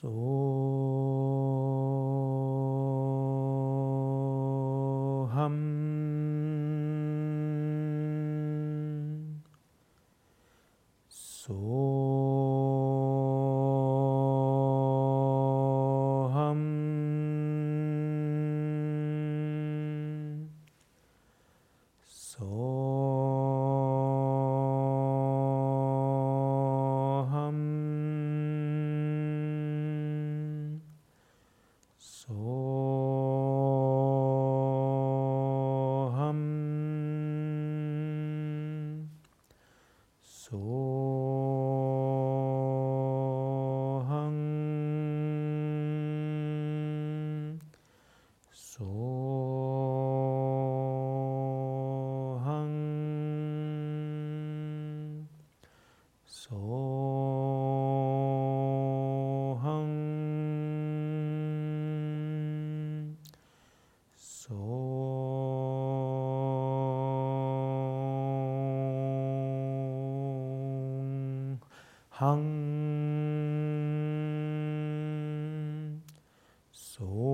So hum so. Soham Soham Soham Soham 항 소